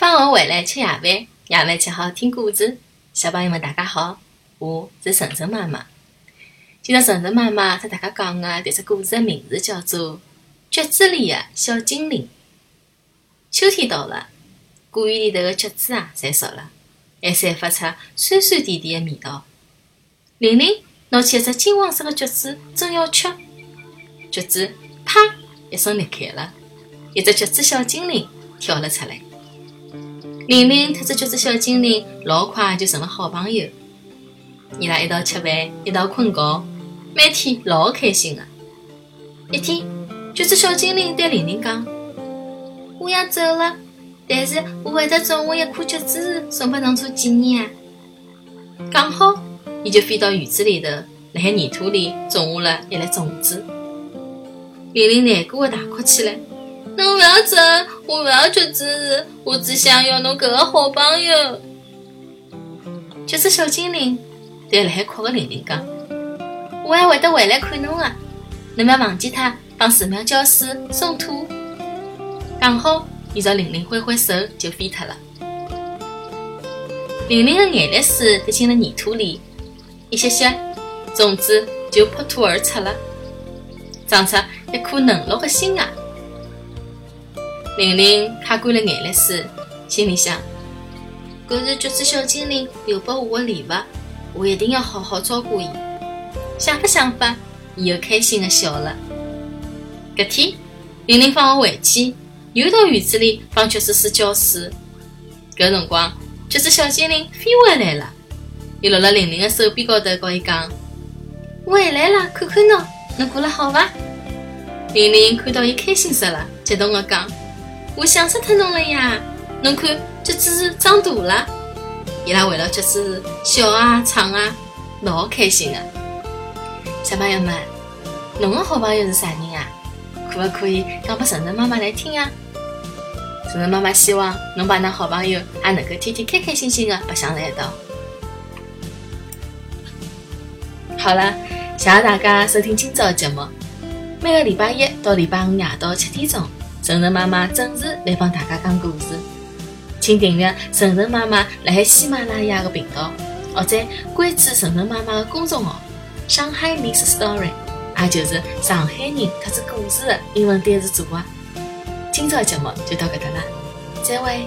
放学回来吃夜饭，夜饭吃好听故事。小朋友们，大家好，我是晨晨妈妈。今朝晨晨妈妈和大家讲的迭只故事的名字叫做《橘子里的小精灵》。秋天到了，果园里头的橘子啊，侪熟了，还散发出酸酸甜甜的味道。玲玲拿起一只金黄色的橘子，正要吃，橘子啪一声裂开了，一只橘子小精灵跳了出来。玲玲特只橘子小精灵老快就成了好朋友，伊拉一道吃饭，一道困觉，每天老开心的。一天，橘子小精灵对玲玲讲：“我要走了，但是我会得种我一颗橘子树送拨侬做纪念啊。”讲好，伊就飞到院子里头，辣海泥土里种下了一粒种子。玲玲难过的大哭起来。侬勿要走，我勿要橘子，我只想要侬搿个好朋友。橘子小精灵对辣海哭的玲玲讲：“我还会得回来看侬的，侬勿要忘记脱帮树苗浇水松土。”讲好，伊朝玲玲挥挥手就飞脱了。玲玲的眼泪水滴进了泥土里，一歇歇，种子就破土而出了，长出一颗嫩绿的新芽。玲玲擦干了眼泪水，心里想：“搿是橘子小精灵留拨我的礼物，我一定要好好照顾伊。”想法想法，伊又开心的笑了。搿天，玲玲放学回去，又到院子里帮橘子树浇水。搿辰光，橘子小精灵飞回来了，伊落辣玲玲的手臂高头，告伊讲：“我回来了，看看侬，侬过了好伐？”玲玲看到伊开心死了，激动的讲。我想死脱侬了呀！侬看，橘子树长大了，伊拉围绕橘子笑啊、唱啊，老开心的。小朋友们，侬的好朋友是啥人啊？可不可以讲拨晨晨妈妈来听啊？晨晨妈妈希望侬帮㑚好朋友也能够天天开开心心的白相在一道。好了，谢谢大家收听今朝的节目。每个礼拜一到礼拜五夜到七点钟。晨晨妈妈准时来帮大家讲故事，请订阅晨晨妈妈来海喜马拉雅的频道，或者关注晨晨妈妈的公众号“上海 Miss Story”，也就是上海人特指故事的英文单词组合。今朝节目就到搿搭了，再会。